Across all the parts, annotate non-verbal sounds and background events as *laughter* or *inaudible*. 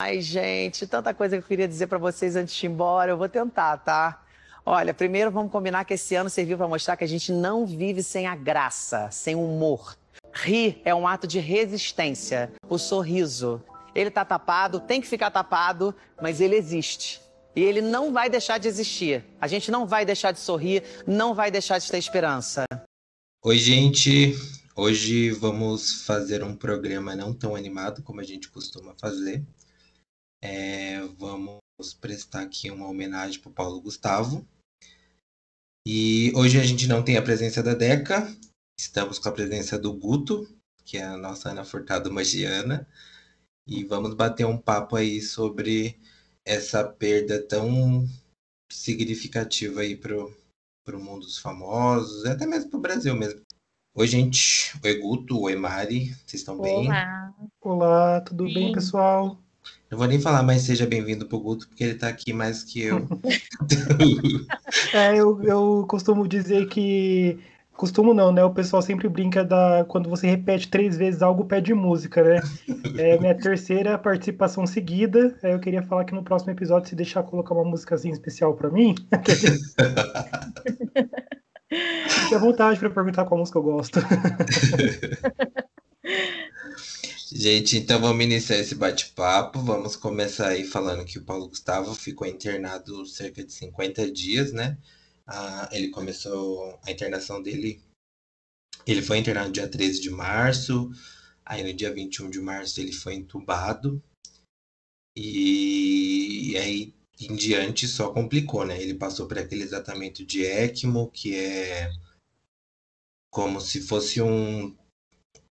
Ai, gente, tanta coisa que eu queria dizer para vocês antes de ir embora. Eu vou tentar, tá? Olha, primeiro vamos combinar que esse ano serviu para mostrar que a gente não vive sem a graça, sem humor. Rir é um ato de resistência. O sorriso, ele tá tapado, tem que ficar tapado, mas ele existe. E ele não vai deixar de existir. A gente não vai deixar de sorrir, não vai deixar de ter esperança. Oi, gente. Hoje vamos fazer um programa não tão animado como a gente costuma fazer. É, vamos prestar aqui uma homenagem para o Paulo Gustavo. E hoje a gente não tem a presença da Deca, estamos com a presença do Guto, que é a nossa Ana Furtado Magiana, e vamos bater um papo aí sobre essa perda tão significativa aí pro, pro mundo dos famosos, até mesmo pro Brasil mesmo. Oi, gente. Oi, Guto. Oi, Mari. Vocês estão bem? Olá. Olá, tudo Sim. bem, pessoal? Não vou nem falar, mas seja bem-vindo pro Guto, porque ele tá aqui mais que eu. *laughs* é, eu, eu costumo dizer que. Costumo não, né? O pessoal sempre brinca da quando você repete três vezes algo, pede música, né? É minha terceira participação seguida. Eu queria falar que no próximo episódio, se deixar colocar uma músicazinha especial para mim. *laughs* *laughs* Fique à vontade para perguntar qual música eu gosto. Gente, então vamos iniciar esse bate-papo. Vamos começar aí falando que o Paulo Gustavo ficou internado cerca de 50 dias, né? Ah, ele começou a internação dele. Ele foi internado dia 13 de março. Aí no dia 21 de março ele foi entubado. E, e aí em diante só complicou, né? Ele passou por aquele tratamento de ECMO, que é como se fosse um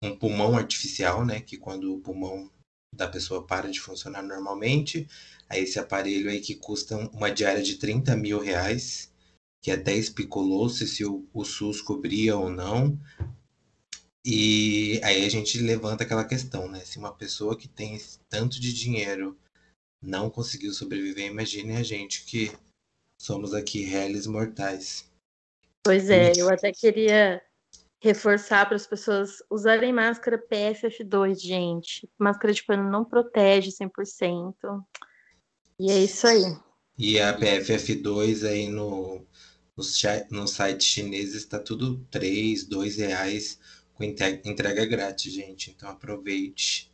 um pulmão artificial, né? Que quando o pulmão da pessoa para de funcionar normalmente, aí esse aparelho aí que custa uma diária de 30 mil reais, que até especulou-se se o, o SUS cobria ou não. E aí a gente levanta aquela questão, né? Se uma pessoa que tem tanto de dinheiro não conseguiu sobreviver, imagine a gente que somos aqui réis mortais. Pois é, eu até queria reforçar para as pessoas usarem máscara PFF2, gente. Máscara de pano não protege 100%. E é isso aí. E a PFF2 aí no, no, no site chinês está tudo 3, 2 reais com entrega grátis, gente. Então aproveite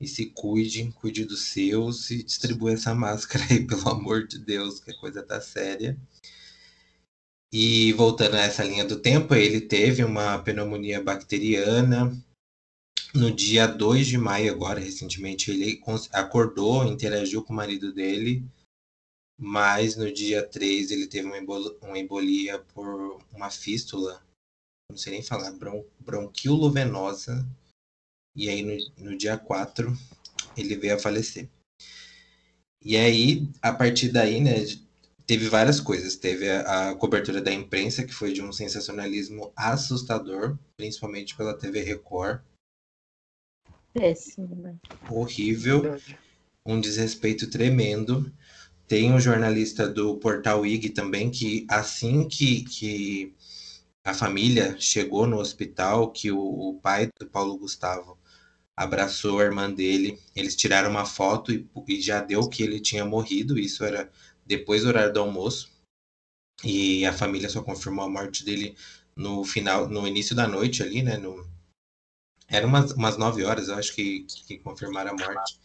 e se cuide, cuide dos seus e distribua essa máscara aí, *laughs* pelo amor de Deus, que a coisa tá séria. E voltando a essa linha do tempo, ele teve uma pneumonia bacteriana. No dia 2 de maio, agora, recentemente, ele acordou, interagiu com o marido dele, mas no dia 3 ele teve uma embolia por uma fístula, não sei nem falar, bron. E aí no, no dia 4 ele veio a falecer. E aí, a partir daí, né, teve várias coisas. Teve a, a, cobertura da imprensa, que foi de um sensacionalismo assustador, principalmente pela TV Record. Péssimo, né? Horrível. Um desrespeito tremendo. Tem um jornalista do portal IG também, que assim que, que a família chegou no hospital, que o, o pai do Paulo Gustavo abraçou a irmã dele, eles tiraram uma foto e, e já deu que ele tinha morrido. Isso era depois do horário do almoço. E a família só confirmou a morte dele no final, no início da noite ali, né? No... Era umas, umas 9 horas, eu acho que, que confirmaram a morte.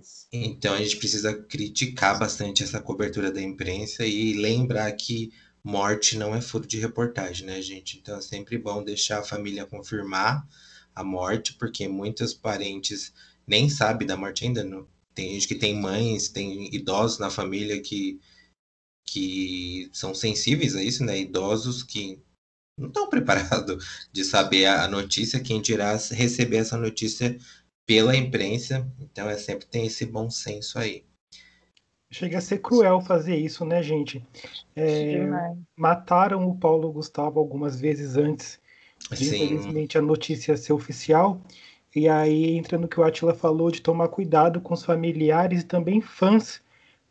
Isso. Então a gente precisa criticar bastante essa cobertura da imprensa e lembrar que morte não é furo de reportagem, né, gente? Então é sempre bom deixar a família confirmar a morte, porque muitos parentes nem sabem da morte ainda, não, tem gente que tem mães, tem idosos na família que, que são sensíveis a isso, né? Idosos que não estão *laughs* preparados de saber a notícia, quem dirá receber essa notícia pela imprensa. Então é sempre tem esse bom senso aí. Chega a ser cruel fazer isso, né, gente? É, mataram o Paulo Gustavo algumas vezes antes de, infelizmente, a notícia ser oficial. E aí entra no que o Atila falou de tomar cuidado com os familiares e também fãs,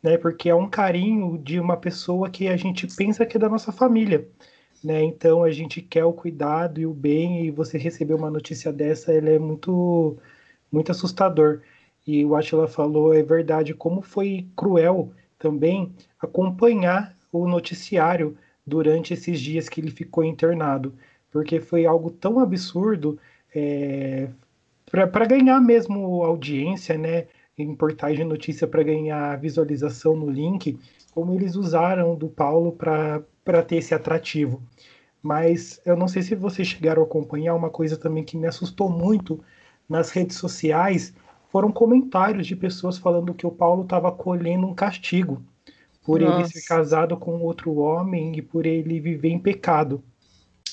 né? Porque é um carinho de uma pessoa que a gente pensa que é da nossa família, né? Então a gente quer o cuidado e o bem e você receber uma notícia dessa, ele é muito muito assustador. e o Atila falou é verdade, como foi cruel também acompanhar o noticiário durante esses dias que ele ficou internado, porque foi algo tão absurdo é, para ganhar mesmo audiência, né? Em portais de notícia para ganhar visualização no link, como eles usaram do Paulo para ter esse atrativo. Mas eu não sei se vocês chegaram a acompanhar uma coisa também que me assustou muito nas redes sociais foram comentários de pessoas falando que o Paulo estava colhendo um castigo por Nossa. ele ser casado com outro homem e por ele viver em pecado.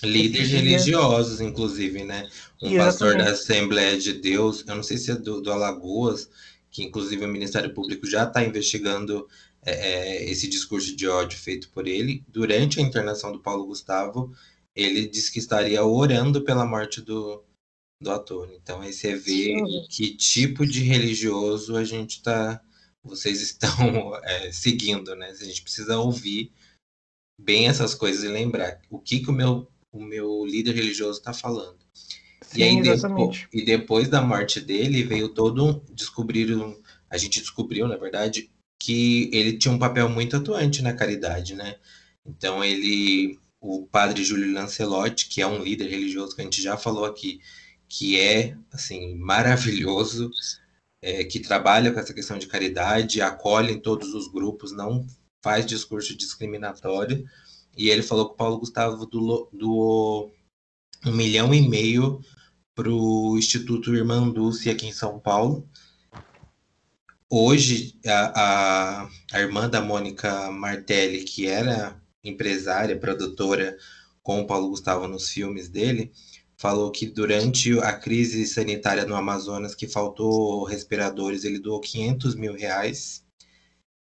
Líderes religiosos, inclusive, né? Um Exatamente. pastor da Assembleia de Deus, eu não sei se é do, do Alagoas, que inclusive o Ministério Público já está investigando é, é, esse discurso de ódio feito por ele. Durante a internação do Paulo Gustavo, ele disse que estaria orando pela morte do, do ator. Então aí você vê que tipo de religioso a gente está vocês estão *laughs* é, seguindo, né? A gente precisa ouvir bem essas coisas e lembrar o que, que o, meu, o meu líder religioso está falando. Sim, e aí depois, e depois da morte dele veio todo um descobrir um, a gente descobriu na verdade que ele tinha um papel muito atuante na caridade, né? Então ele o padre Júlio Lancelotti, que é um líder religioso que a gente já falou aqui, que é assim maravilhoso, é, que trabalha com essa questão de caridade, acolhe em todos os grupos, não faz discurso discriminatório. E ele falou que o Paulo Gustavo doou um milhão e meio para o Instituto Irmã Dulce aqui em São Paulo. Hoje, a, a, a irmã da Mônica Martelli, que era empresária, produtora com o Paulo Gustavo nos filmes dele, falou que durante a crise sanitária no Amazonas, que faltou respiradores, ele doou 500 mil reais.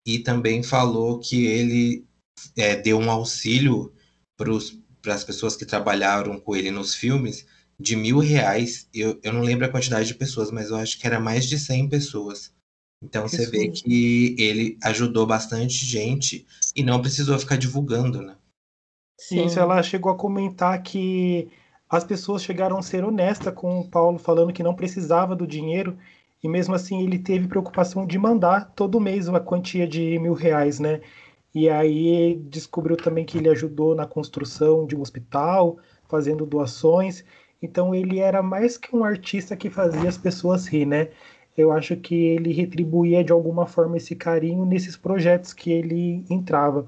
E também falou que ele é, deu um auxílio para as pessoas que trabalharam com ele nos filmes de mil reais. Eu, eu não lembro a quantidade de pessoas, mas eu acho que era mais de 100 pessoas. Então você vê que ele ajudou bastante gente e não precisou ficar divulgando, né? Sim. Isso, ela chegou a comentar que as pessoas chegaram a ser honestas com o Paulo, falando que não precisava do dinheiro, e mesmo assim ele teve preocupação de mandar todo mês uma quantia de mil reais, né? E aí descobriu também que ele ajudou na construção de um hospital, fazendo doações. Então ele era mais que um artista que fazia as pessoas rir, né? Eu acho que ele retribuía de alguma forma esse carinho nesses projetos que ele entrava.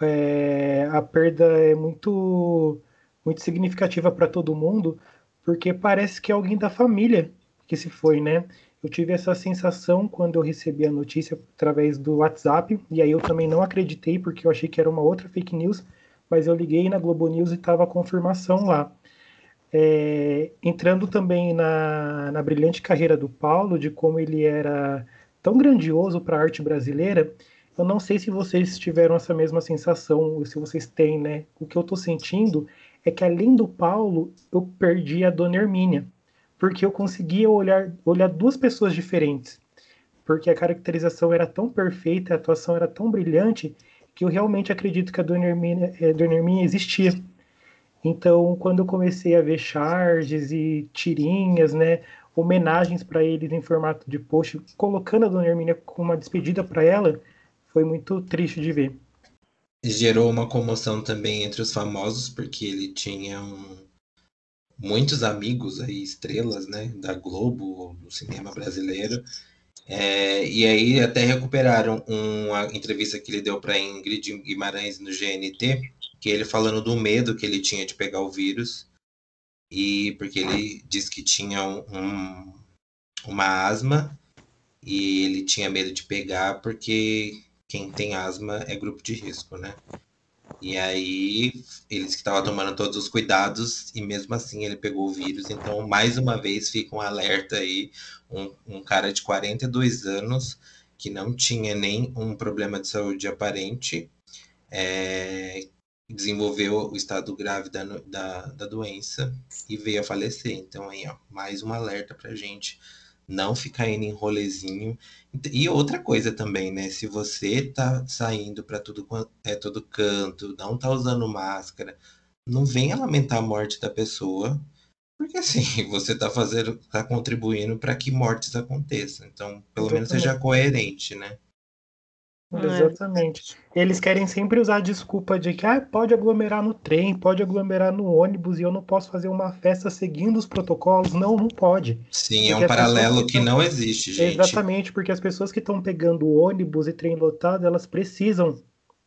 É, a perda é muito muito significativa para todo mundo, porque parece que é alguém da família que se foi, né? Eu tive essa sensação quando eu recebi a notícia através do WhatsApp, e aí eu também não acreditei, porque eu achei que era uma outra fake news, mas eu liguei na Globo News e estava a confirmação lá. É, entrando também na, na brilhante carreira do Paulo, de como ele era tão grandioso para a arte brasileira, eu não sei se vocês tiveram essa mesma sensação, ou se vocês têm, né? O que eu estou sentindo é que além do Paulo, eu perdi a Dona Hermínia, porque eu conseguia olhar, olhar duas pessoas diferentes, porque a caracterização era tão perfeita, a atuação era tão brilhante, que eu realmente acredito que a Dona Hermínia, eh, existia. Então, quando eu comecei a ver charges e tirinhas, né, homenagens para eles em formato de post, colocando a Dona Hermínia com uma despedida para ela, foi muito triste de ver gerou uma comoção também entre os famosos, porque ele tinha um, muitos amigos aí, estrelas, né, da Globo, do cinema brasileiro. É, e aí até recuperaram uma entrevista que ele deu para Ingrid Guimarães no GNT, que ele falando do medo que ele tinha de pegar o vírus, e porque ele disse que tinha um, uma asma e ele tinha medo de pegar porque quem tem asma é grupo de risco, né? E aí, eles que estavam tomando todos os cuidados, e mesmo assim ele pegou o vírus. Então, mais uma vez, fica um alerta aí: um, um cara de 42 anos que não tinha nem um problema de saúde aparente, é, desenvolveu o estado grave da, da, da, doença e veio a falecer. Então, aí, ó, mais um alerta pra gente não ficar indo em rolezinho. E outra coisa também, né? Se você tá saindo para tudo é todo canto, não tá usando máscara, não venha lamentar a morte da pessoa, Porque assim, *laughs* você está fazendo, está contribuindo para que mortes aconteçam. Então, pelo menos seja coerente, né? É. Exatamente. Eles querem sempre usar a desculpa de que ah, pode aglomerar no trem, pode aglomerar no ônibus e eu não posso fazer uma festa seguindo os protocolos. Não, não pode. Sim, é um paralelo que, que não existe, gente. Exatamente, porque as pessoas que estão pegando ônibus e trem lotado, elas precisam.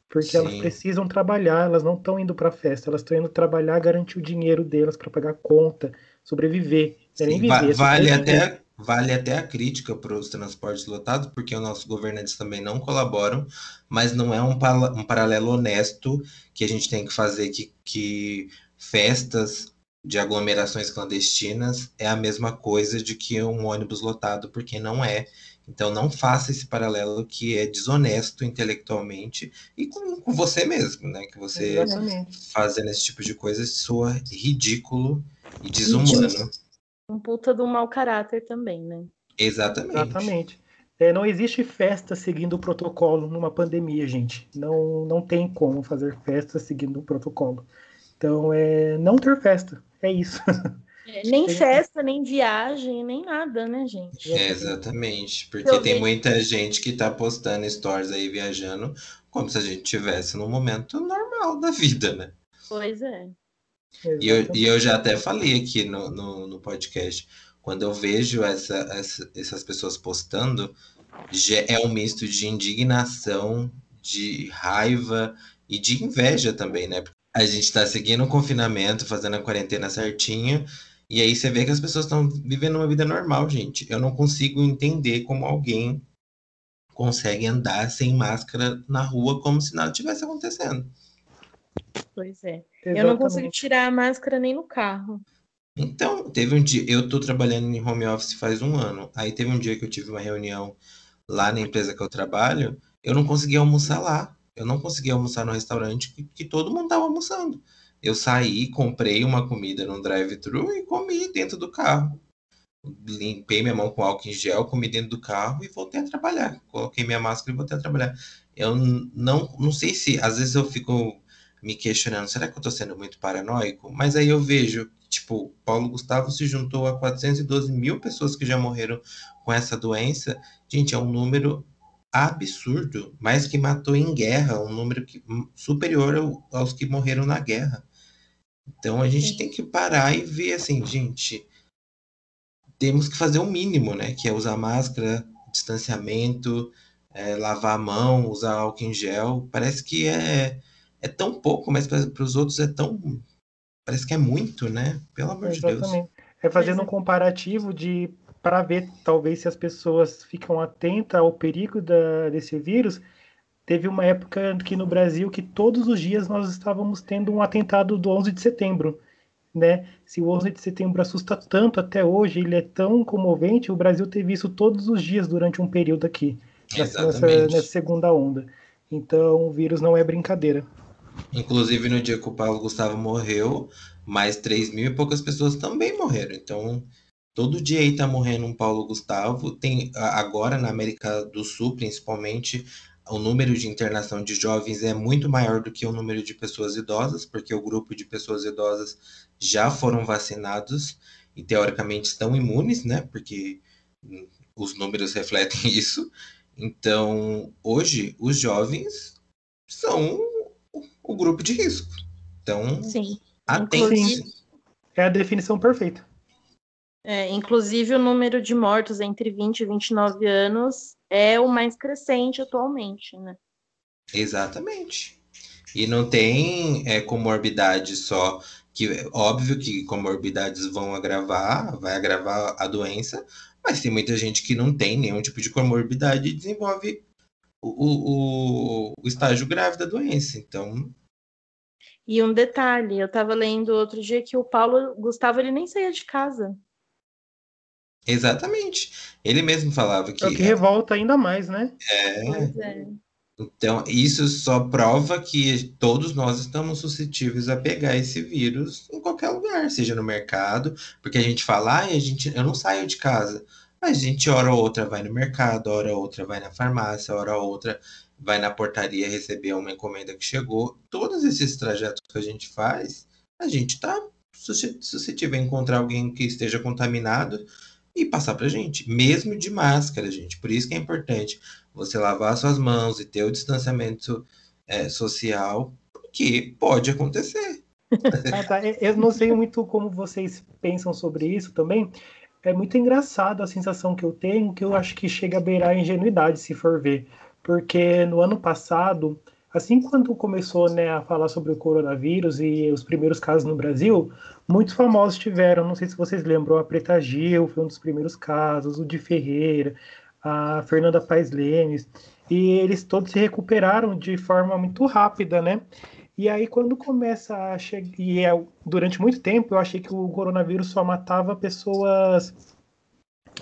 Porque Sim. elas precisam trabalhar, elas não estão indo para festa, elas estão indo trabalhar, garantir o dinheiro delas para pagar conta, sobreviver. Sim, viver, vale até Vale até a crítica para os transportes lotados, porque os nossos governantes também não colaboram, mas não é um, um paralelo honesto que a gente tem que fazer que, que festas de aglomerações clandestinas é a mesma coisa de que um ônibus lotado, porque não é. Então não faça esse paralelo que é desonesto intelectualmente e com, com você mesmo, né? Que você Exatamente. fazendo esse tipo de coisa soa ridículo e desumano um puta do mau caráter também, né? Exatamente. Exatamente. É, não existe festa seguindo o protocolo numa pandemia, gente. Não, não tem como fazer festa seguindo o protocolo. Então, é não ter festa. É isso. *laughs* É, nem festa, nem viagem, nem nada, né, gente? É, exatamente. Porque Eu tem vejo... muita gente que tá postando stories aí viajando como se a gente tivesse num momento normal da vida, né? Pois é. E eu, e eu já até falei aqui no, no, no podcast, quando eu vejo essa, essa, essas pessoas postando, é um misto de indignação, de raiva e de inveja também, né? A gente está seguindo o confinamento, fazendo a quarentena certinho, e aí você vê que as pessoas estão vivendo uma vida normal, gente. Eu não consigo entender como alguém consegue andar sem máscara na rua como se nada tivesse acontecendo. Pois é. Exatamente. Eu não consigo tirar a máscara nem no carro. Então, teve um dia, eu tô trabalhando em home office faz um ano. Aí teve um dia que eu tive uma reunião lá na empresa que eu trabalho, eu não conseguia almoçar lá. Eu não conseguia almoçar no restaurante que, que todo mundo tava almoçando. Eu saí, comprei uma comida num drive-thru e comi dentro do carro. Limpei minha mão com álcool em gel, comi dentro do carro e voltei a trabalhar. Coloquei minha máscara e voltei a trabalhar. Eu não, não sei se, às vezes eu fico me questionando, será que eu estou sendo muito paranoico? Mas aí eu vejo, tipo, Paulo Gustavo se juntou a 412 mil pessoas que já morreram com essa doença. Gente, é um número absurdo, mais que matou em guerra, um número que, superior ao, aos que morreram na guerra. Então a gente tem que parar e ver assim, gente, temos que fazer o mínimo, né? Que é usar máscara, distanciamento, é, lavar a mão, usar álcool em gel. Parece que é é tão pouco, mas para os outros é tão. Parece que é muito, né? Pelo amor Exatamente. de Deus. É fazendo um comparativo de para ver talvez se as pessoas ficam atentas ao perigo da, desse vírus. Teve uma época que no Brasil que todos os dias nós estávamos tendo um atentado do 11 de setembro, né? Se o 11 de setembro assusta tanto até hoje, ele é tão comovente, o Brasil teve isso todos os dias durante um período aqui, nessa, nessa segunda onda. Então, o vírus não é brincadeira. Inclusive, no dia que o Paulo Gustavo morreu, mais 3 mil e poucas pessoas também morreram. Então, todo dia aí tá morrendo um Paulo Gustavo. Tem agora na América do Sul, principalmente, o número de internação de jovens é muito maior do que o número de pessoas idosas, porque o grupo de pessoas idosas já foram vacinados e teoricamente estão imunes, né? Porque os números refletem *laughs* isso. Então, hoje, os jovens são o grupo de risco. Então, Sim. atente. É a definição perfeita. É, inclusive, o número de mortos entre 20 e 29 anos é o mais crescente atualmente, né? Exatamente. E não tem é, comorbidade só, que óbvio que comorbidades vão agravar, vai agravar a doença, mas tem muita gente que não tem nenhum tipo de comorbidade e desenvolve o, o, o estágio grave da doença. Então, e um detalhe, eu estava lendo outro dia que o Paulo Gustavo ele nem saía de casa. Exatamente. Ele mesmo falava que. É o que revolta ainda mais, né? É. é. Então, isso só prova que todos nós estamos suscetíveis a pegar esse vírus em qualquer lugar, seja no mercado, porque a gente fala, ah, a gente, eu não saio de casa. Mas a gente, hora ou outra, vai no mercado, hora ou outra, vai na farmácia, hora ou outra, vai na portaria receber uma encomenda que chegou. Todos esses trajetos que a gente faz, a gente está suscetível a encontrar alguém que esteja contaminado e passar para gente, mesmo de máscara, gente. Por isso que é importante você lavar suas mãos e ter o distanciamento é, social, porque pode acontecer. ah, *laughs* tá. Eu não sei muito como vocês pensam sobre isso também. É muito engraçado a sensação que eu tenho, que eu acho que chega a beirar a ingenuidade, se for ver. Porque no ano passado, assim quando começou né, a falar sobre o coronavírus e os primeiros casos no Brasil, muitos famosos tiveram, não sei se vocês lembram, a Preta Gil foi um dos primeiros casos, o de Ferreira, a Fernanda Paes Lemes, e eles todos se recuperaram de forma muito rápida, né? E aí quando começa a chegar, e é, durante muito tempo eu achei que o coronavírus só matava pessoas,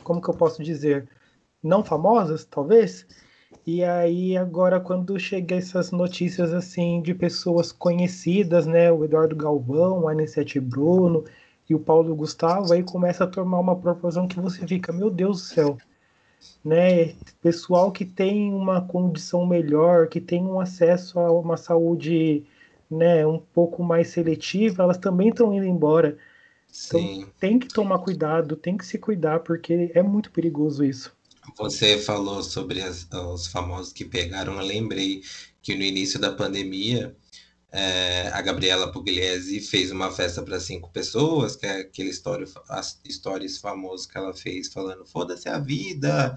como que eu posso dizer, não famosas, talvez, e aí, agora, quando chega essas notícias assim de pessoas conhecidas, né? O Eduardo Galvão, a Anissete Bruno e o Paulo Gustavo, aí começa a tomar uma proporção que você fica, meu Deus do céu, né? Pessoal que tem uma condição melhor, que tem um acesso a uma saúde, né, um pouco mais seletiva, elas também estão indo embora. Então, Sim. Então, tem que tomar cuidado, tem que se cuidar, porque é muito perigoso isso. Você falou sobre as, os famosos que pegaram. Eu lembrei que no início da pandemia, é, a Gabriela Pugliese fez uma festa para cinco pessoas, que é aquele story, as stories famosos que ela fez falando foda-se a vida,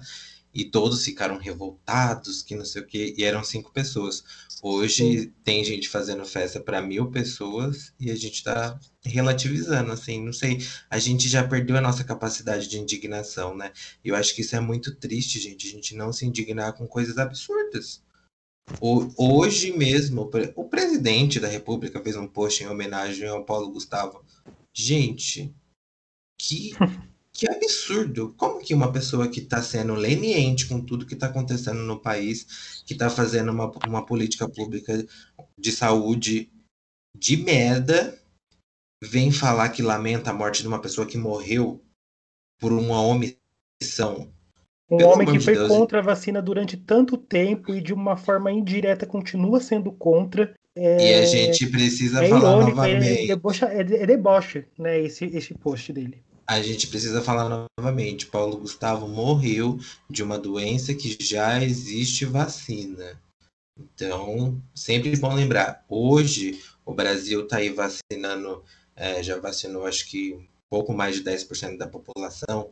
e todos ficaram revoltados, que não sei o que, e eram cinco pessoas. Hoje Sim. tem gente fazendo festa para mil pessoas e a gente está relativizando, assim, não sei, a gente já perdeu a nossa capacidade de indignação, né? Eu acho que isso é muito triste, gente, a gente não se indignar com coisas absurdas. Hoje mesmo, o presidente da República fez um post em homenagem ao Paulo Gustavo. Gente, que *laughs* Que absurdo! Como que uma pessoa que está sendo leniente com tudo que está acontecendo no país, que está fazendo uma, uma política pública de saúde de merda, vem falar que lamenta a morte de uma pessoa que morreu por uma omissão? Um Pelo homem que de foi Deus. contra a vacina durante tanto tempo e de uma forma indireta continua sendo contra. É, e a gente precisa é falar irônico, é novamente. É, debocha, é, é deboche, né, esse, esse post dele a gente precisa falar novamente. Paulo Gustavo morreu de uma doença que já existe vacina. Então, sempre bom lembrar. Hoje, o Brasil está aí vacinando, é, já vacinou acho que pouco mais de 10% da população,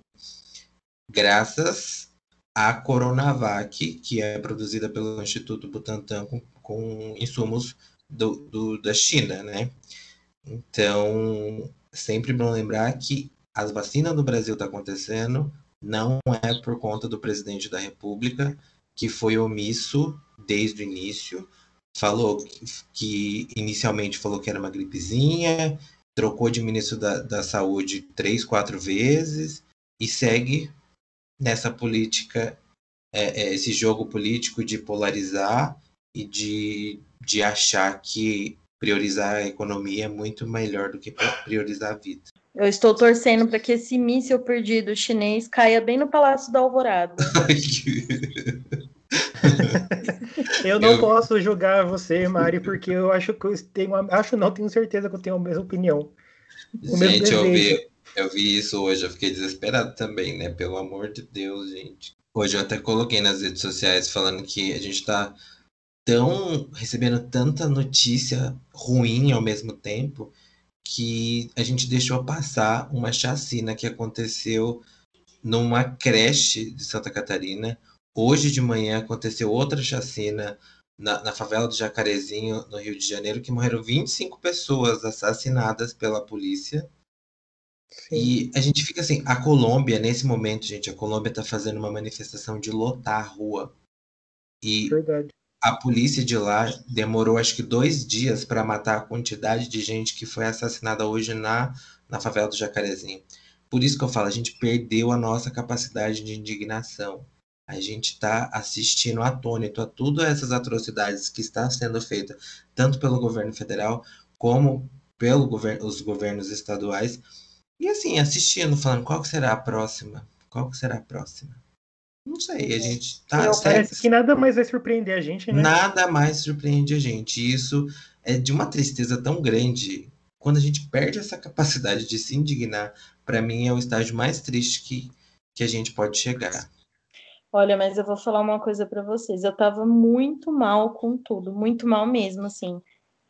graças à Coronavac, que é produzida pelo Instituto Butantan com, com insumos do, do, da China, né? Então, sempre bom lembrar que as vacinas no Brasil tá acontecendo não é por conta do presidente da República, que foi omisso desde o início, falou que, que inicialmente falou que era uma gripezinha, trocou de ministro da, da Saúde três, quatro vezes e segue nessa política, é, é, esse jogo político de polarizar e de, de achar que priorizar a economia é muito melhor do que priorizar a vida. Eu estou torcendo para que esse míssil perdido chinês caia bem no Palácio da Alvorada. *laughs* eu não eu... posso julgar você, Mari, porque eu acho que eu tenho. Acho não, tenho certeza que eu tenho a mesma opinião. gente, eu vi, eu vi isso hoje, eu fiquei desesperado também, né? Pelo amor de Deus, gente. Hoje eu até coloquei nas redes sociais falando que a gente tá tão recebendo tanta notícia ruim ao mesmo tempo que a gente deixou passar uma chacina que aconteceu numa creche de Santa Catarina. Hoje de manhã aconteceu outra chacina na, na, favela do Jacarezinho, no Rio de Janeiro, que morreram 25 pessoas assassinadas pela polícia. Sim. E a gente fica assim, a Colômbia, nesse momento, gente, a Colômbia está fazendo uma manifestação de lotar a rua. E Verdade a polícia de lá demorou acho que dois dias para matar a quantidade de gente que foi assassinada hoje na, na favela do Jacarezinho. Por isso que eu falo, a gente perdeu a nossa capacidade de indignação. A gente está assistindo atônito a todas essas atrocidades que está sendo feita, tanto pelo governo federal como pelos governo, governos estaduais. E assim, assistindo, falando qual será a próxima? Qual será a próxima? Não sei, a gente tá. Não, parece que nada mais vai surpreender a gente, né? Nada mais surpreende a gente. Isso é de uma tristeza tão grande quando a gente perde essa capacidade de se indignar, para mim é o estágio mais triste que, que a gente pode chegar. Olha, mas eu vou falar uma coisa para vocês. Eu tava muito mal com tudo, muito mal mesmo, assim.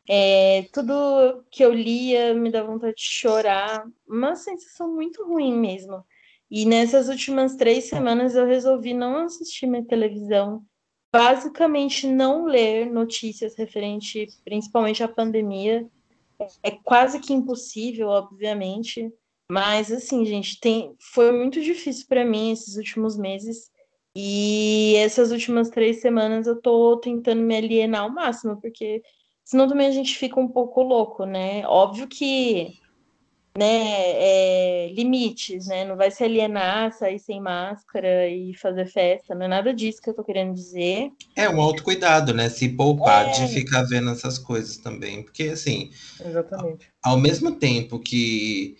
É, tudo que eu lia me dá vontade de chorar, uma sensação muito ruim mesmo. E nessas últimas três semanas eu resolvi não assistir minha televisão, basicamente não ler notícias referente principalmente à pandemia. É quase que impossível, obviamente, mas assim, gente, tem foi muito difícil para mim esses últimos meses. E essas últimas três semanas eu tô tentando me alienar ao máximo, porque senão também a gente fica um pouco louco, né? Óbvio que né, é, limites, né? Não vai se alienar, sair sem máscara e fazer festa, não é nada disso que eu tô querendo dizer. É um autocuidado, né? Se poupar é. de ficar vendo essas coisas também. Porque, assim. Exatamente. Ao mesmo tempo que,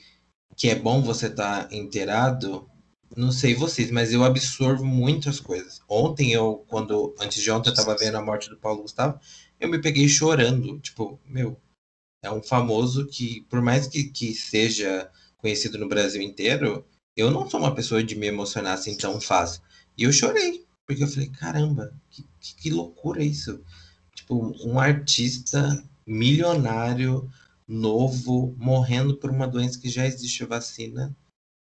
que é bom você estar tá inteirado, não sei vocês, mas eu absorvo muitas coisas. Ontem, eu, quando. Antes de ontem, eu tava vendo a morte do Paulo Gustavo, eu me peguei chorando. Tipo, meu, é um famoso que, por mais que, que seja conhecido no Brasil inteiro, eu não sou uma pessoa de me emocionar assim tão fácil. E eu chorei, porque eu falei, caramba, que, que, que loucura isso. Tipo, um artista milionário, novo, morrendo por uma doença que já existe vacina.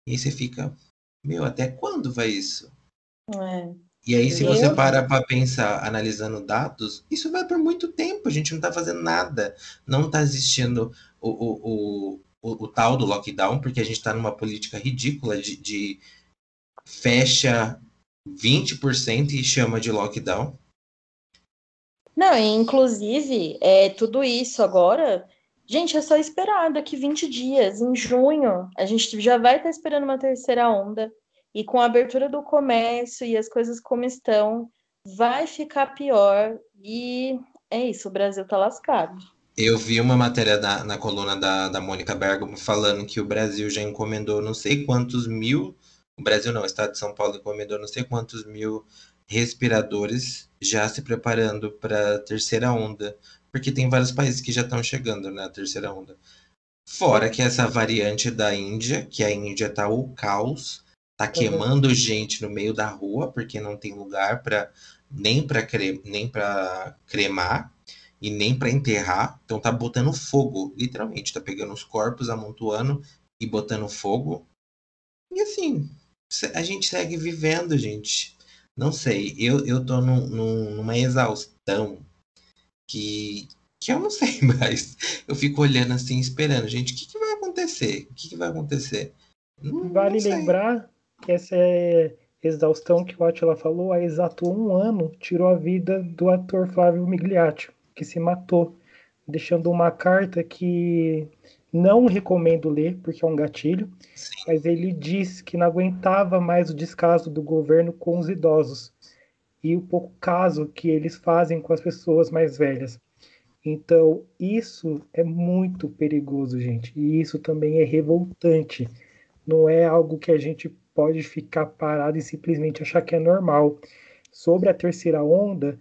E aí você fica, meu, até quando vai isso? É. E aí, se você para para pensar, analisando dados, isso vai por muito tempo. A gente não está fazendo nada. Não está existindo o, o, o, o, tal do lockdown, porque a gente está numa política ridícula de, de fecha 20% e chama de lockdown. Não, inclusive, é, tudo isso agora, gente, é só esperar daqui 20 dias, em junho, a gente já vai estar tá esperando uma terceira onda. E com a abertura do comércio e as coisas como estão, vai ficar pior. E é isso, o Brasil tá lascado. Eu vi uma matéria da, na coluna da, da Mônica Bergamo falando que o Brasil já encomendou não sei quantos mil. O Brasil não, o estado de São Paulo encomendou não sei quantos mil respiradores já se preparando para a terceira onda, porque tem vários países que já estão chegando na terceira onda. Fora que essa variante da Índia, que a Índia tá o caos, tá queimando uhum. gente no meio da rua porque não tem lugar para nem para cre... nem para cremar e nem para enterrar. Então tá botando fogo, literalmente, tá pegando os corpos, amontoando e botando fogo. E assim, a gente segue vivendo, gente. Não sei, eu, eu tô num, num, numa exaustão que, que eu não sei *laughs* mais. Eu fico olhando assim, esperando, gente, o que, que vai acontecer? O que, que vai acontecer? Não, vale não lembrar essa é exaustão que o Atila falou, há exato um ano tirou a vida do ator Flávio Migliaccio, que se matou, deixando uma carta que não recomendo ler, porque é um gatilho, Sim. mas ele diz que não aguentava mais o descaso do governo com os idosos e o pouco caso que eles fazem com as pessoas mais velhas. Então, isso é muito perigoso, gente, e isso também é revoltante. Não é algo que a gente pode ficar parado e simplesmente achar que é normal. Sobre a terceira onda,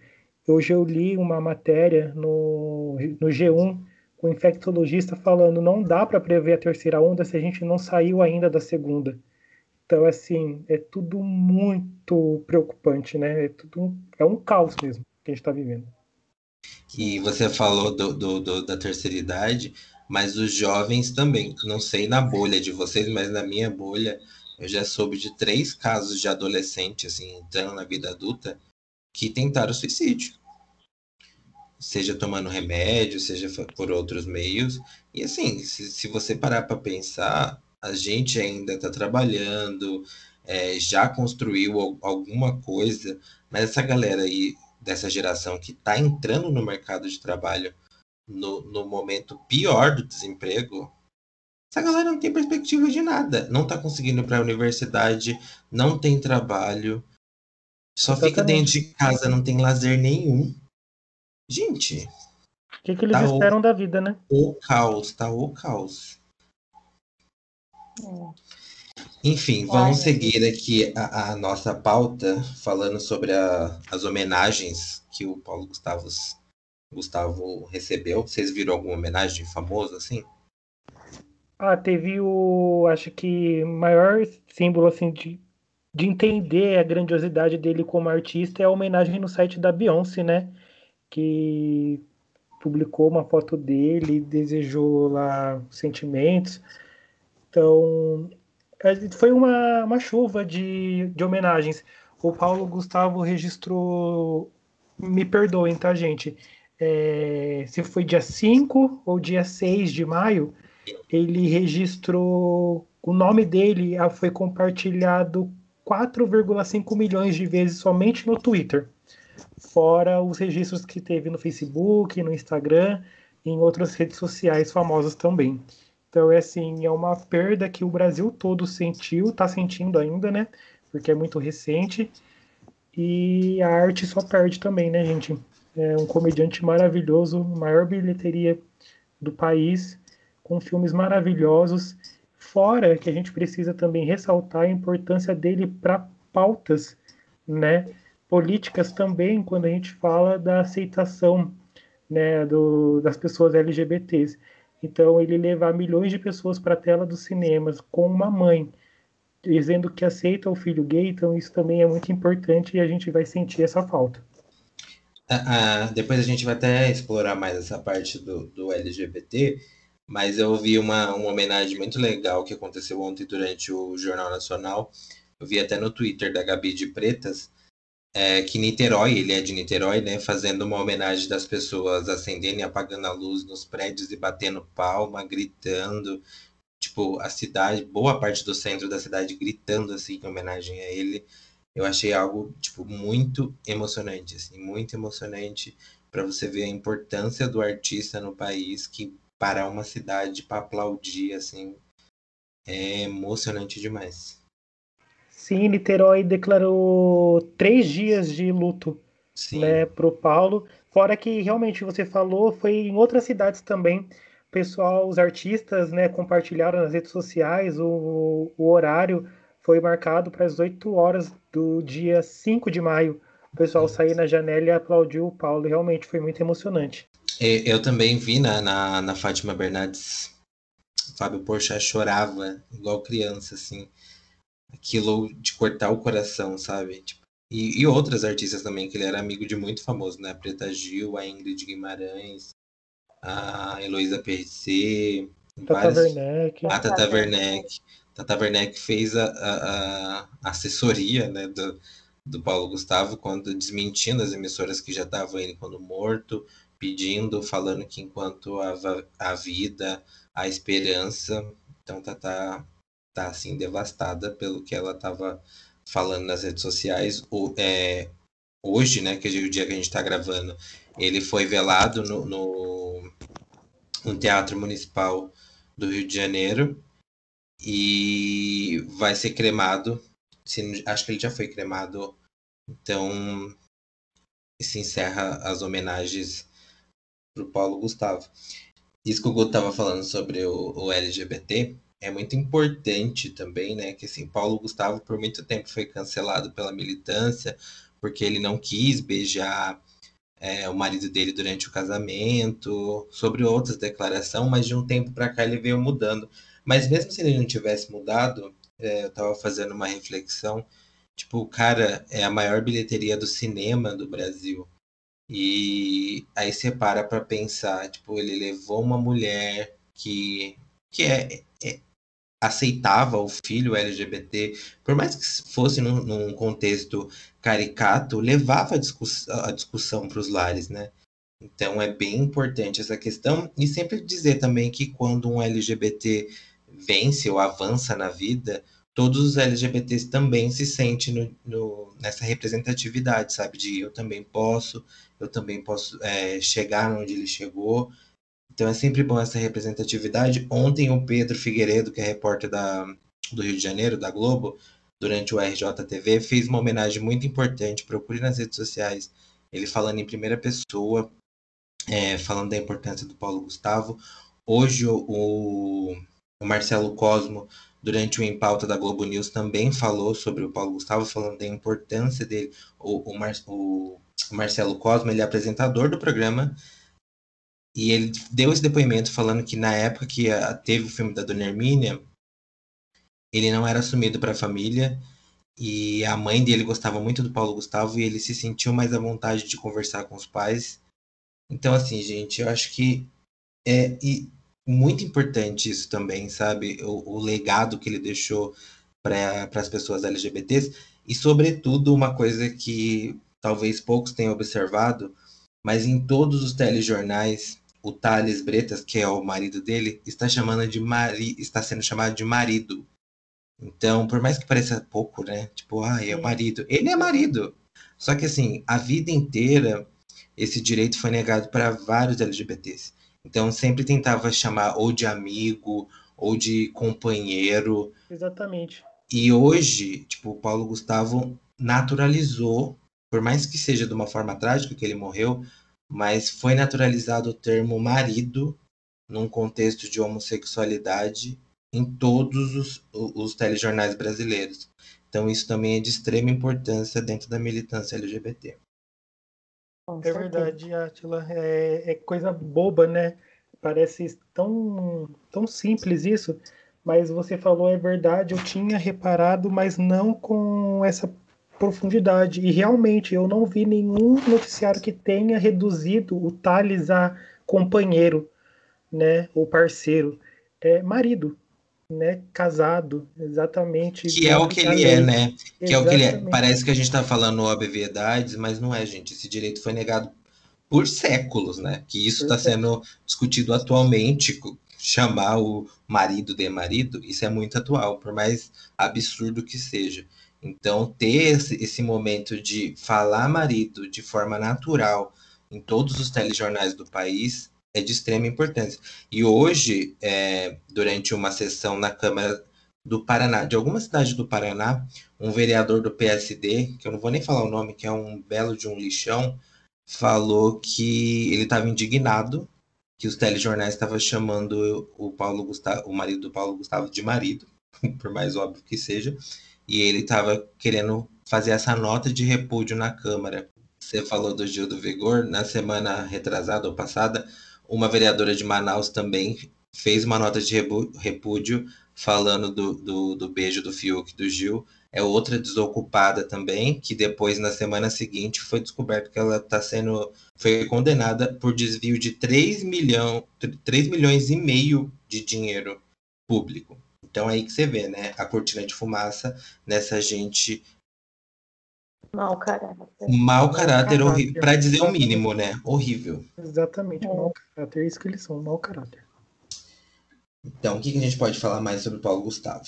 hoje eu li uma matéria no, no G1 com um infectologista falando não dá para prever a terceira onda se a gente não saiu ainda da segunda. Então, assim, é tudo muito preocupante, né? É, tudo, é um caos mesmo que a gente está vivendo. E você falou do, do, do, da terceira idade, mas os jovens também. Não sei na bolha de vocês, mas na minha bolha, eu já soube de três casos de adolescente, assim, entrando na vida adulta, que tentaram suicídio. Seja tomando remédio, seja por outros meios. E assim, se, se você parar para pensar, a gente ainda está trabalhando, é, já construiu alguma coisa, mas essa galera aí, dessa geração que está entrando no mercado de trabalho no, no momento pior do desemprego, essa galera não tem perspectiva de nada. Não tá conseguindo ir pra universidade, não tem trabalho, só Exatamente. fica dentro de casa, não tem lazer nenhum. Gente. O que, que eles tá esperam o, da vida, né? O caos, tá o caos. É. Enfim, vamos Ai, seguir aqui a, a, nossa pauta, falando sobre a, as homenagens que o Paulo Gustavo, Gustavo recebeu. Vocês viram alguma homenagem famosa assim? Ah, teve o, acho que maior símbolo assim de, de entender a grandiosidade dele como artista é a homenagem no site da Beyoncé, né? Que publicou uma foto dele, desejou lá sentimentos. Então, é, foi uma, uma chuva de, de homenagens. O Paulo Gustavo registrou. Me perdoem, tá, gente? É, se foi dia 5 ou dia 6 de maio, ele registrou. O nome dele ah, foi compartilhado 4,5 milhões de vezes somente no Twitter fora os registros que teve no Facebook, no Instagram em outras redes sociais famosas também. Então, é assim, é uma perda que o Brasil todo sentiu, está sentindo ainda, né? Porque é muito recente. E a arte só perde também, né, gente? É um comediante maravilhoso, maior bilheteria do país, com filmes maravilhosos. Fora que a gente precisa também ressaltar a importância dele para pautas, né? políticas também quando a gente fala da aceitação né, do, das pessoas LGBTs. Então, ele levar milhões de pessoas para a tela dos cinemas com uma mãe dizendo que aceita o filho gay, então isso também é muito importante e a gente vai sentir essa falta. Ah, ah, depois a gente vai até explorar mais essa parte do, do LGBT, mas eu vi uma, uma homenagem muito legal que aconteceu ontem durante o Jornal Nacional. Eu vi até no Twitter da Gabi de Pretas, é, que Niterói, ele é de Niterói, né, fazendo uma homenagem das pessoas acendendo e apagando a luz nos prédios e batendo palma, gritando, tipo, a cidade, boa parte do centro da cidade gritando assim em homenagem a ele. Eu achei algo tipo muito emocionante, assim, muito emocionante para você ver a importância do artista no país que para uma cidade para aplaudir assim é emocionante demais. Sim, Niterói declarou três dias de luto Sim. né, para o Paulo. Fora que realmente você falou, foi em outras cidades também. Pessoal, os artistas né, compartilharam nas redes sociais o, o horário foi marcado para as 8 horas do dia 5 de maio. O pessoal sair na janela e aplaudiu o Paulo. Realmente foi muito emocionante. Eu também vi na, na, na Fátima Bernardes. Fábio Porchat chorava igual criança, assim aquilo de cortar o coração, sabe? Tipo, e, e, outras artistas também, que ele era amigo de muito famoso, né? A Preta Gil, a Ingrid Guimarães, a Heloísa Percé, Tata várias... Werneck. A Tata Werneck. Tata Werneck fez a, a, a assessoria né, do, do Paulo Gustavo quando desmentindo as emissoras que já estavam ele quando morto, pedindo, falando que enquanto a, a vida, a esperança, então Tata tá assim devastada pelo que ela estava falando nas redes sociais. O, é, hoje, né, que é o dia que a gente está gravando, ele foi velado no, no, no, Teatro Municipal do Rio de Janeiro e vai ser cremado. Se, acho que ele já foi cremado. Então se encerra as homenagens para o Paulo Gustavo. Isso que o Guto estava falando sobre o, o LGBT, é muito importante também, né? Que assim, Paulo Gustavo por muito tempo foi cancelado pela militância porque ele não quis beijar é, o marido dele durante o casamento, sobre outras declarações, mas de um tempo para cá ele veio mudando. Mas mesmo se ele não tivesse mudado, é, eu estava fazendo uma reflexão, tipo, o cara é a maior bilheteria do cinema do Brasil. E aí você para para pensar, tipo, ele levou uma mulher que, que é, é aceitava o filho LGBT, por mais que fosse num, num contexto caricato, levava a, discuss, a discussão para os lares, né? Então é bem importante essa questão e sempre dizer também que quando um LGBT vence ou avança na vida, todos os LGBTs também se sentem no, no, nessa representatividade, sabe? De eu também posso, eu também posso é, chegar onde ele chegou, então é sempre bom essa representatividade. Ontem o Pedro Figueiredo, que é repórter da, do Rio de Janeiro, da Globo, durante o RJTV, fez uma homenagem muito importante. Procure nas redes sociais ele falando em primeira pessoa, é, falando da importância do Paulo Gustavo. Hoje o, o Marcelo Cosmo, durante o Em Pauta da Globo News, também falou sobre o Paulo Gustavo, falando da importância dele. O, o, Mar, o, Marcelo Cosmo, ele é apresentador do programa E ele deu esse depoimento falando que na época que teve o filme da Dona Hermínia, ele não era assumido para a família e a mãe dele gostava muito do Paulo Gustavo e ele se sentiu mais à vontade de conversar com os pais. Então, assim, gente, eu acho que é muito importante isso também, sabe? O, o legado que ele deixou para as pessoas LGBTs e, sobretudo, uma coisa que talvez poucos tenham observado, mas em todos os telejornais o Thales Bretas, que é o marido dele, está chamando de mari está sendo chamado de marido. Então, por mais que pareça pouco, né? Tipo, ah, é o marido. Ele é marido. Só que assim, a vida inteira esse direito foi negado para vários LGBTs. Então, sempre tentava chamar ou de amigo ou de companheiro. Exatamente. E hoje, tipo, o Paulo Gustavo naturalizou, por mais que seja de uma forma trágica que ele morreu, mas foi naturalizado o termo marido num contexto de homossexualidade em todos os, os telejornais brasileiros. Então isso também é de extrema importância dentro da militância LGBT. É verdade, Atila. É, é, coisa boba, né? Parece tão, tão simples isso, mas você falou é verdade, eu tinha reparado, mas não com essa profundidade. E realmente eu não vi nenhum noticiário que tenha reduzido o Thales a companheiro, né, ou parceiro, é marido, né, casado, exatamente. Que é o que ele é, né? Que é o que ele é. Parece que a gente está falando obviedades, mas não é, gente. Esse direito foi negado por séculos, né? Que isso está sendo discutido atualmente, chamar o marido de marido, isso é muito atual, por mais absurdo que seja. Então, ter esse, momento de falar marido de forma natural em todos os telejornais do país é de extrema importância. E hoje, é, durante uma sessão na Câmara do Paraná, de alguma cidade do Paraná, um vereador do PSD, que eu não vou nem falar o nome, que é um belo de um lixão, falou que ele estava indignado que os telejornais estavam chamando o Paulo Gustavo, o marido do Paulo Gustavo de marido, *laughs* por mais óbvio que seja, e ele estava querendo fazer essa nota de repúdio na Câmara. Você falou do Gil do Vigor, na semana retrasada ou passada, uma vereadora de Manaus também fez uma nota de repúdio falando do, do, do beijo do Fiuk do Gil. É outra desocupada também, que depois, na semana seguinte, foi descoberto que ela está sendo. foi condenada por desvio de 3, milhão, 3 milhões e meio de dinheiro público. Então é aí que você vê, né? A cortina de fumaça nessa gente. Mau caráter. Mau caráter, horrível. Para dizer o mínimo, né? Horrível. Exatamente, é. mau caráter. É isso que eles são, mau caráter. Então, o que a gente pode falar mais sobre Paulo Gustavo?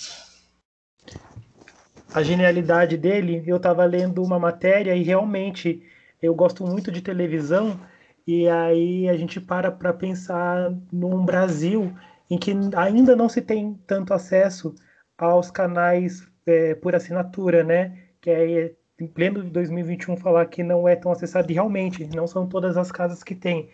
A genialidade dele, eu estava lendo uma matéria e realmente eu gosto muito de televisão e aí a gente para para pensar num Brasil em que ainda não se tem tanto acesso aos canais é, por assinatura, né? Que é em pleno de 2021 falar que não é tão acessado e realmente não são todas as casas que tem.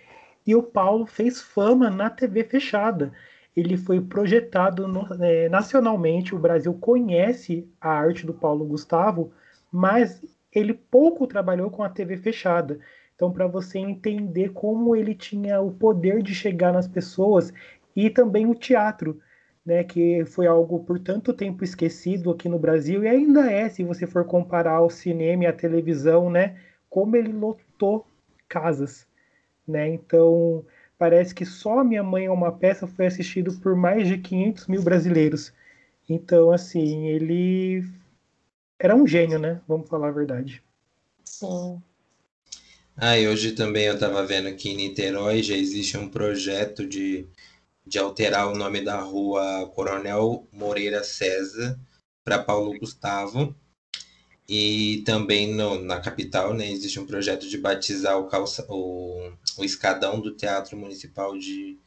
E o Paulo fez fama na TV fechada. Ele foi projetado no, é, nacionalmente. O Brasil conhece a arte do Paulo Gustavo, mas ele pouco trabalhou com a TV fechada. Então, para você entender como ele tinha o poder de chegar nas pessoas e também o teatro, né, que foi algo por tanto tempo esquecido aqui no Brasil e ainda é, se você for comparar o cinema e a televisão, né, como ele lotou casas, né? Então parece que só Minha Mãe é uma peça foi assistido por mais de 500 mil brasileiros. Então assim ele era um gênio, né? Vamos falar a verdade. Sim. Ah, e hoje também eu estava vendo que em Niterói já existe um projeto de de alterar o nome da rua Coronel Moreira César para Paulo Gustavo. E também no, na capital né, existe um projeto de batizar o, calça, o, o escadão do Teatro Municipal de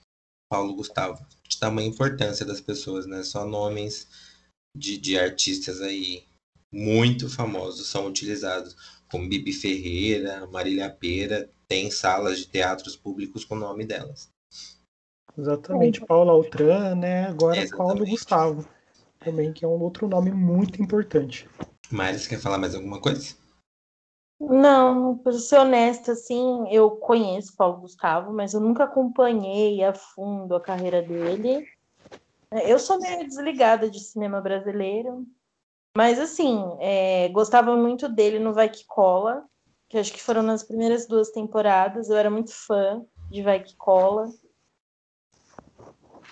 Paulo Gustavo. De tamanha importância das pessoas, né? Só nomes de, de artistas aí muito famosos são utilizados, como Bibi Ferreira, Marília Pera, tem salas de teatros públicos com o nome delas. Exatamente, é. Paulo Altran, né? Agora Exatamente. Paulo Gustavo, também, que é um outro nome muito importante. Maris, quer falar mais alguma coisa? Não, para ser honesta, assim, eu conheço Paulo Gustavo, mas eu nunca acompanhei a fundo a carreira dele. Eu sou meio desligada de cinema brasileiro, mas assim, é, gostava muito dele no Vai Que Cola, que acho que foram nas primeiras duas temporadas. Eu era muito fã de Vai Que Cola.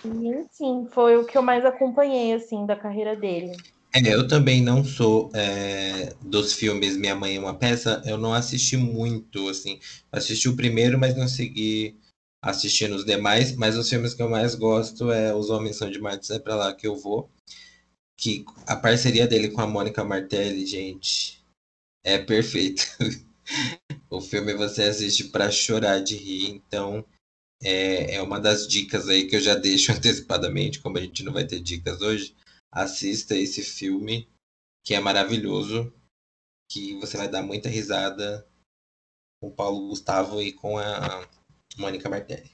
E, sim, foi o que eu mais acompanhei, assim, da carreira dele. É, eu também não sou é, dos filmes Minha Mãe é uma Peça, eu não assisti muito, assim. Assisti o primeiro, mas não segui assistindo os demais. Mas os filmes que eu mais gosto é Os Homens São de Marte, é pra lá que eu vou. Que a parceria dele com a Mônica Martelli, gente, é perfeita. *laughs* o filme você assiste para chorar de rir, então é, é uma das dicas aí que eu já *laughs* deixo antecipadamente, como a gente não vai ter dicas hoje, assista esse filme que é maravilhoso, que você vai dar muita risada com o Paulo Gustavo e com a Mônica Martelli.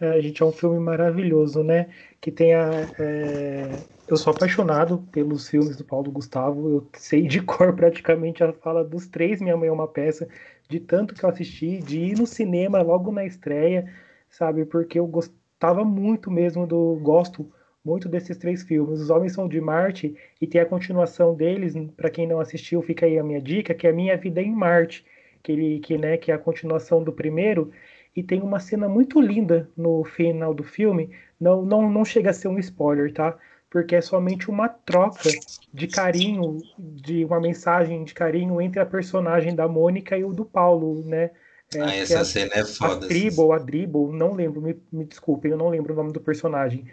É, gente, é um filme maravilhoso, né? Que tem a. É... Eu sou apaixonado pelos filmes do Paulo Gustavo. Eu sei de cor praticamente a fala dos três. Minha mãe é uma peça de tanto que eu assisti, de ir no cinema logo na estreia, sabe? Porque eu gostava muito mesmo do. Gosto muito desses três filmes. Os Homens São de Marte e tem a continuação deles, para quem não assistiu, fica aí a minha dica, que é A Minha Vida em Marte, que ele que, né, que é a continuação do primeiro, e tem uma cena muito linda no final do filme. Não não não chega a ser um spoiler, tá? Porque é somente uma troca de carinho, de uma mensagem de carinho entre a personagem da Mônica e o do Paulo, né? É, ah, essa é cena é foda. A Tribble, a Dribble, não lembro, me, me desculpem, eu não lembro o nome do personagem.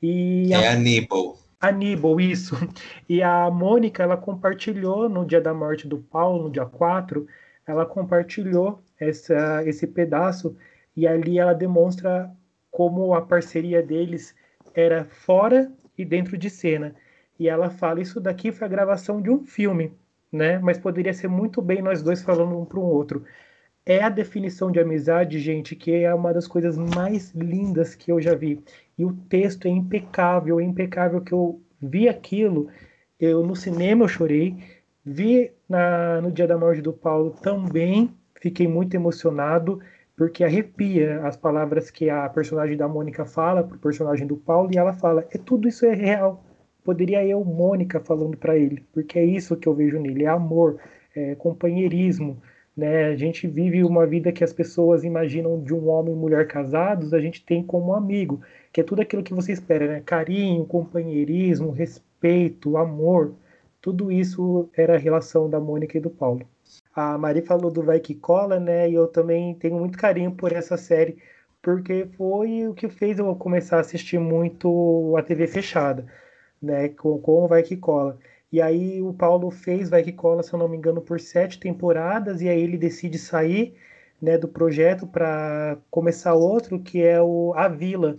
E é a, Aníbal. Aníbal, isso. E a Mônica, ela compartilhou no dia da morte do Paulo, no dia 4, ela compartilhou essa, esse pedaço e ali ela demonstra como a parceria deles era fora e dentro de cena. E ela fala: Isso daqui foi a gravação de um filme, né? Mas poderia ser muito bem nós dois falando um para o outro é a definição de amizade, gente, que é uma das coisas mais lindas que eu já vi. E o texto é impecável, é impecável que eu vi aquilo, eu no cinema eu chorei, vi na, no dia da morte do Paulo também, fiquei muito emocionado, porque arrepia as palavras que a personagem da Mônica fala para o personagem do Paulo, e ela fala, é tudo isso é real. Poderia eu, Mônica, falando para ele, porque é isso que eu vejo nele, é amor, é companheirismo, né? A gente vive uma vida que as pessoas imaginam de um homem e mulher casados, a gente tem como amigo, que é tudo aquilo que você espera, né? Carinho, companheirismo, respeito, amor. Tudo isso era a relação da Mônica e do Paulo. A Mari falou do Vai Que Cola, né? E eu também tenho muito carinho por essa série, porque foi o que fez eu começar a assistir muito a TV fechada, né? Com, com o Vai Que Cola. E aí o Paulo fez Vai Que Cola, se eu não me engano, por sete temporadas, e aí ele decide sair né, do projeto para começar outro, que é o A Vila.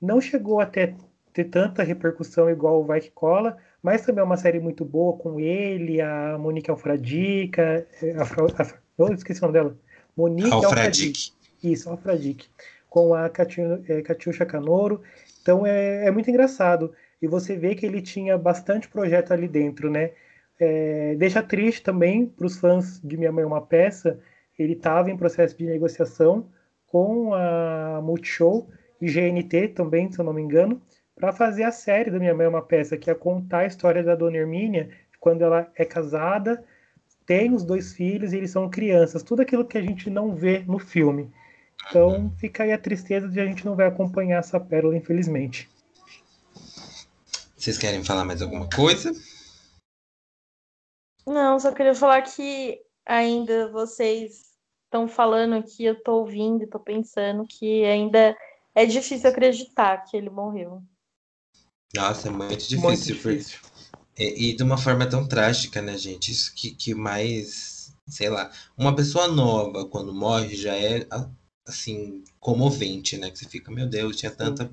Não chegou até ter tanta repercussão igual o Vai Que Cola, mas também é uma série muito boa com ele, a Monique Alfradica, a, a, eu esqueci o nome dela. Monique Alfradique. Isso, Alfradique. Com a Catiuxa é, Canoro. Então é, é muito engraçado e você vê que ele tinha bastante projeto ali dentro, né? É, deixa triste também para os fãs de Minha Mãe é uma Peça, ele estava em processo de negociação com a Multishow e GNT também, se eu não me engano, para fazer a série da Minha Mãe é uma Peça, que é contar a história da Dona Hermínia quando ela é casada, tem os dois filhos e eles são crianças, tudo aquilo que a gente não vê no filme. Então fica aí a tristeza de a gente não vai acompanhar essa pérola, infelizmente. Vocês querem falar mais alguma coisa? Não, só queria falar que ainda vocês estão falando aqui, eu estou ouvindo, estou pensando que ainda é difícil acreditar que ele morreu. Nossa, é muito difícil. Muito difícil. E, e, de uma forma tão trágica, né, gente? Isso que, que mais, sei lá, uma pessoa nova quando morre já é assim comovente, né? Que você fica, meu Deus, tinha tanta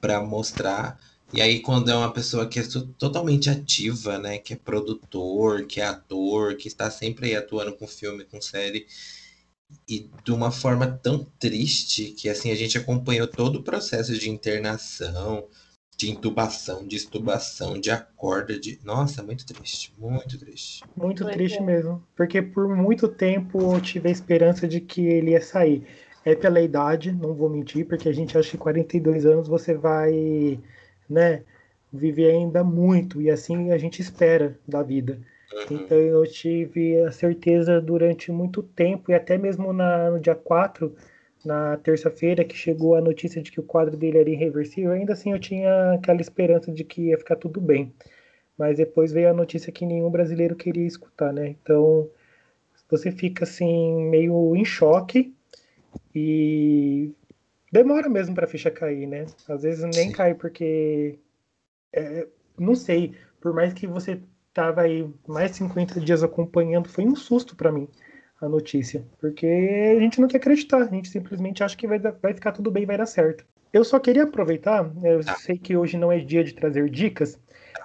para mostrar. E aí, quando é uma pessoa que é totalmente ativa, né? Que é produtor, que é ator, que está sempre aí atuando com filme, com série, e de uma forma tão triste que assim a gente acompanhou todo o processo de internação, de intubação, de estubação, de acorda, de. Nossa, muito triste, muito triste. Muito triste mesmo. Porque por muito tempo eu tive a esperança de que ele ia sair. É pela idade, não vou mentir, porque a gente acha que 42 anos você vai, né, viver ainda muito, e assim a gente espera da vida. Uhum. Então eu tive a certeza durante muito tempo, e até mesmo na, no dia 4 na terça-feira que chegou a notícia de que o quadro dele era irreversível, ainda assim eu tinha aquela esperança de que ia ficar tudo bem. Mas depois veio a notícia que nenhum brasileiro queria escutar, né? Então você fica assim meio em choque e demora mesmo para a ficha cair, né? Às vezes nem cai porque é, não sei, por mais que você tava aí mais de 50 dias acompanhando, foi um susto para mim a notícia, porque a gente não quer acreditar, a gente simplesmente acha que vai, vai ficar tudo bem, vai dar certo. Eu só queria aproveitar, eu tá. sei que hoje não é dia de trazer dicas,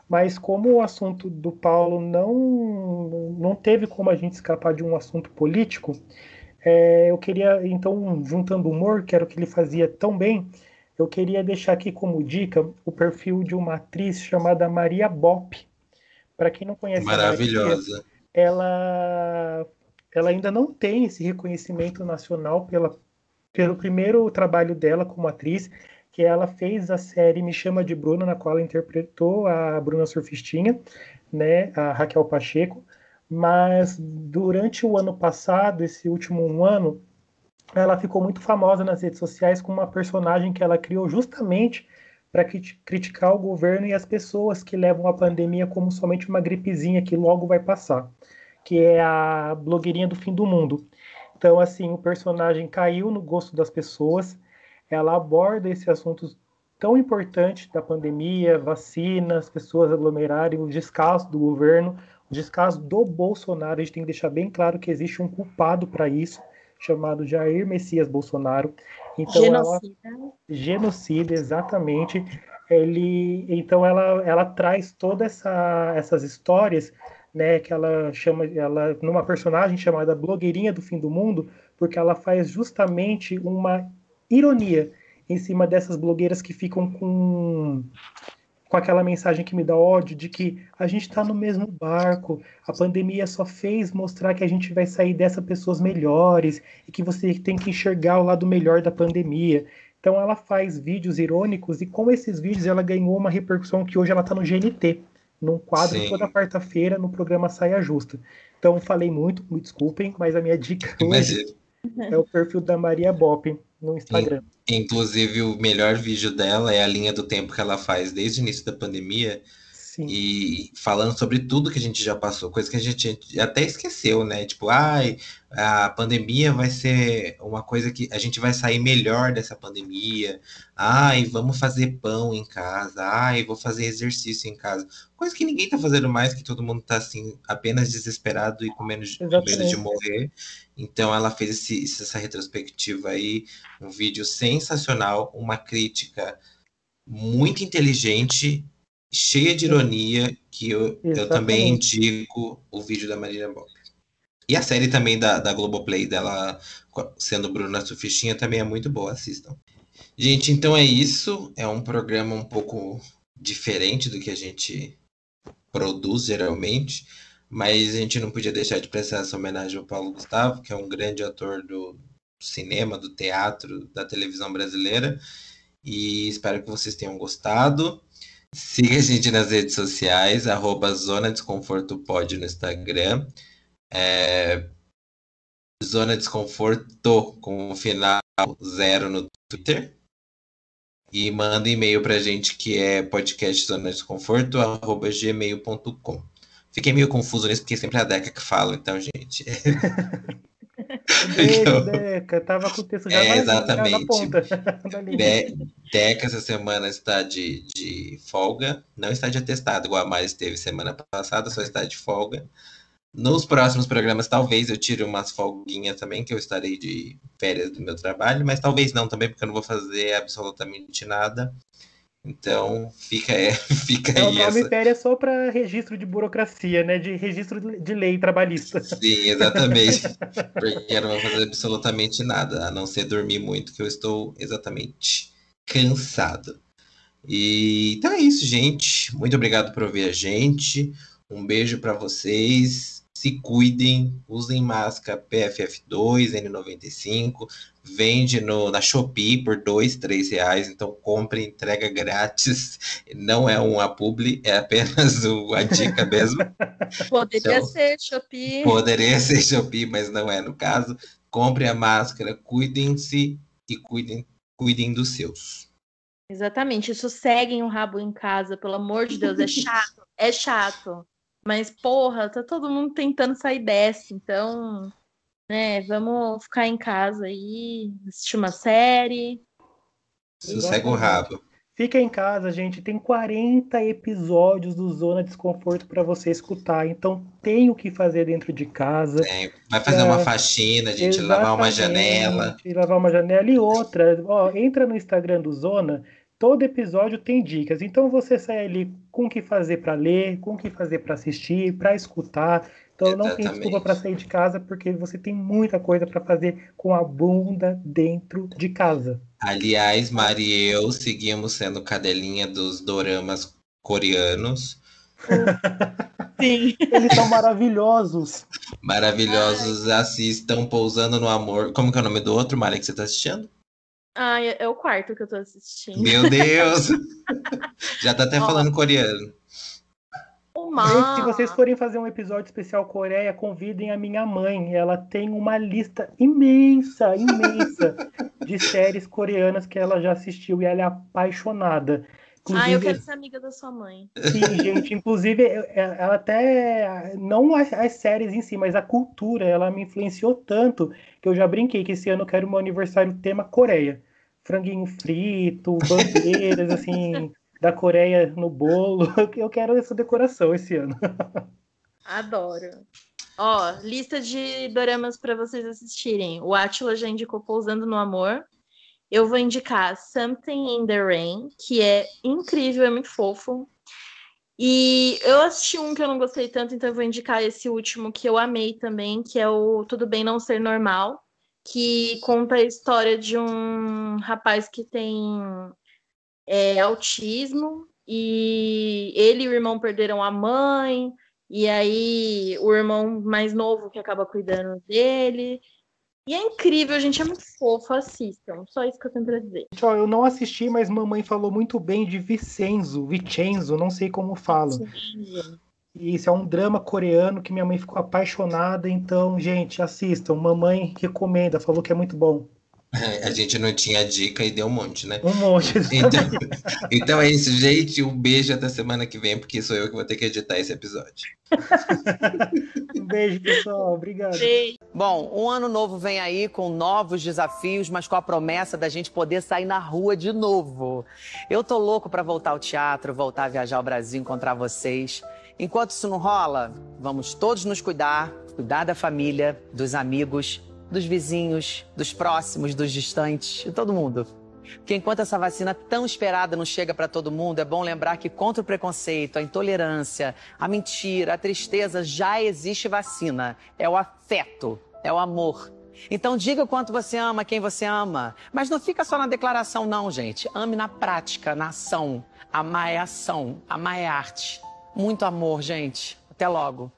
mas como o assunto do Paulo não, não teve como a gente escapar de um assunto político, é, eu queria, então, juntando humor, que era o que ele fazia tão bem, eu queria deixar aqui como dica o perfil de uma atriz chamada Maria Bop. Para quem não conhece, maravilhosa. Maria, ela ela ainda não tem esse reconhecimento nacional pela, pelo primeiro trabalho dela como atriz, que ela fez a série Me Chama de Bruna, na qual ela interpretou a Bruna Surfistinha, né, a Raquel Pacheco. Mas durante o ano passado, esse último ano, ela ficou muito famosa nas redes sociais com uma personagem que ela criou justamente para criticar o governo e as pessoas que levam a pandemia como somente uma gripezinha que logo vai passar que é a blogueirinha do fim do mundo. Então, assim, o personagem caiu no gosto das pessoas, ela aborda esse assunto tão importante da pandemia, vacinas, pessoas aglomerarem, o descaso do governo, o descaso do Bolsonaro. A gente tem que deixar bem claro que existe um culpado para isso, chamado Jair Messias Bolsonaro. Então, genocida. Ela, genocida, exatamente. Ele, então ela, ela traz todas essa, essas histórias né, que ela chama ela numa personagem chamada blogueirinha do fim do mundo, porque ela faz justamente uma ironia em cima dessas blogueiras que ficam com com aquela mensagem que me dá ódio de que a gente está no mesmo barco, a pandemia só fez mostrar que a gente vai sair dessa pessoas melhores e que você tem que enxergar o lado melhor da pandemia. Então ela faz vídeos irônicos e com esses vídeos ela ganhou uma repercussão que hoje ela está no GNT num quadro Sim. toda quarta-feira no programa Saia Justa. Então falei muito, me desculpem, mas a minha dica *laughs* hoje é o perfil da Maria Bop no Instagram. Inclusive, o melhor vídeo dela é a linha do tempo que ela faz desde o início da pandemia. Sim. E falando sobre tudo que a gente já passou, coisa que a gente até esqueceu, né? Tipo, ai, a pandemia vai ser uma coisa que a gente vai sair melhor dessa pandemia. Ai, vamos fazer pão em casa. Ai, vou fazer exercício em casa. Coisa que ninguém tá fazendo mais, que todo mundo tá assim, apenas desesperado e com menos, com medo de morrer. Então ela fez esse, essa retrospectiva aí, um vídeo sensacional, uma crítica muito inteligente, cheia de ironia, que eu, eu também indico o vídeo da Marina Bob. E a série também da, da Globoplay dela, sendo Bruna Sufistinha, também é muito boa, assistam. Gente, então é isso. É um programa um pouco diferente do que a gente produz geralmente, mas a gente não podia deixar de prestar essa homenagem ao Paulo Gustavo, que é um grande ator do cinema, do teatro, da televisão brasileira. E espero que vocês tenham gostado. Siga a gente nas redes sociais, arroba Zona Desconforto Pod no Instagram. É, Zona Desconforto com o final zero no Twitter. E manda e-mail pra gente que é podcastzonadesconforto.gmail.com. Fiquei meio confuso nisso, porque sempre é a Deca que fala, então, gente. *laughs* Beijo, então, *laughs* Deca. Tava com o texto já é, exatamente. na ponta. *laughs* De, Deca essa semana está de, de folga. Não está de atestado, igual a Mari esteve semana passada, só está de folga. Nos próximos programas, talvez eu tire umas folguinhas também, que eu estarei de férias do meu trabalho, mas talvez não também, porque eu não vou fazer absolutamente nada. Então, fica, é, *laughs* fica é, aí. O nome essa... férias só para registro de burocracia, né? De registro de lei trabalhista. Sim, exatamente. *laughs* porque eu não vou fazer absolutamente nada, a não ser dormir muito, que eu estou exatamente cansado. E então é isso, gente. Muito obrigado por ouvir a gente. Um beijo para vocês. Se cuidem, usem máscara PFF2, N95, vende no, na Shopee por dois, três reais, então compre, entrega grátis. Não é uma publi, é apenas o, a dica mesmo. *laughs* Poderia então, ser Shopee. Poderia ser Shopee, mas não é no caso. Compre a máscara, cuidem-se e cuidem, cuidem dos seus. Exatamente, isso seguem o rabo em casa, pelo amor de Deus, é chato, é chato. Mas, porra, tá todo mundo tentando sair dessa, então, né, vamos ficar em casa aí, assistir uma série. Sossega o rabo. Fica em casa, gente. Tem 40 episódios do Zona Desconforto para você escutar. Então tem o que fazer dentro de casa. É, vai fazer é, uma faxina, gente, lavar uma janela. Lavar uma janela e outra. Ó, entra no Instagram do Zona Todo episódio tem dicas, então você sai ali com o que fazer para ler, com o que fazer para assistir, para escutar. Então Exatamente. não tem desculpa para sair de casa porque você tem muita coisa para fazer com a bunda dentro de casa. Aliás, Mari e eu seguimos sendo cadelinha dos doramas coreanos. *laughs* Sim. Eles são maravilhosos. Maravilhosos, assistam Pousando no Amor. Como que é o nome do outro, Mari, que você está assistindo? Ah, é, é o quarto que eu tô assistindo. Meu Deus! *laughs* Já tá até falando coreano. Gente, se vocês forem fazer um episódio especial Coreia, convidem a minha mãe. Ela tem uma lista imensa, imensa *laughs* de séries coreanas que ela já assistiu e ela é apaixonada. Inclusive, ah, eu quero ser amiga da sua mãe. Sim, gente. Inclusive, ela até. Não as, as, séries em si, mas a cultura, ela me influenciou tanto que eu já brinquei que esse ano eu quero meu aniversário tema Coreia. Franguinho frito, bandeiras, assim, *laughs* da Coreia no bolo. *laughs* Eu quero essa decoração esse ano. *laughs* Adoro. Ó, lista de doramas para vocês assistirem. O Atila já indicou Pousando no Amor eu vou indicar Something in the Rain, que é incrível, é muito fofo. E eu assisti um que eu não gostei tanto, então eu vou indicar esse último que eu amei também, que é o Tudo Bem Não Ser Normal, que conta a história de um rapaz que tem é, autismo e ele e o irmão perderam a mãe, e aí o irmão mais novo que acaba cuidando dele. E é incrível, gente, é muito fofo, assistam. Só isso que eu tenho pra dizer. Ó, eu não assisti, mas mamãe falou muito bem de Vicenzo, Vicenzo, não sei como fala. E isso é um drama coreano que minha mãe ficou apaixonada, então, gente, assistam. Mamãe recomenda, falou que é muito bom. A gente não tinha dica e deu um monte, né? Um monte. Então, *laughs* então é isso, gente. Um beijo até semana que vem, porque sou eu que vou ter que editar esse episódio. *laughs* um beijo, pessoal. Obrigado. Beijo. Bom, um ano novo vem aí com novos desafios, mas com a promessa da gente poder sair na rua de novo. Eu tô louco para voltar ao teatro, voltar a viajar ao Brasil, encontrar vocês. Enquanto isso não rola, vamos todos nos cuidar, cuidar da família, dos amigos dos vizinhos, dos próximos, dos distantes, de todo mundo. Porque enquanto essa vacina tão esperada não chega para todo mundo, é bom lembrar que contra o preconceito, a intolerância, a mentira, a tristeza, já existe vacina. É o afeto, é o amor. Então diga o quanto você ama quem você ama. Mas não fica só na declaração, não, gente. Ame na prática, na ação. Amar é ação, amar é arte. Muito amor, gente. Até logo.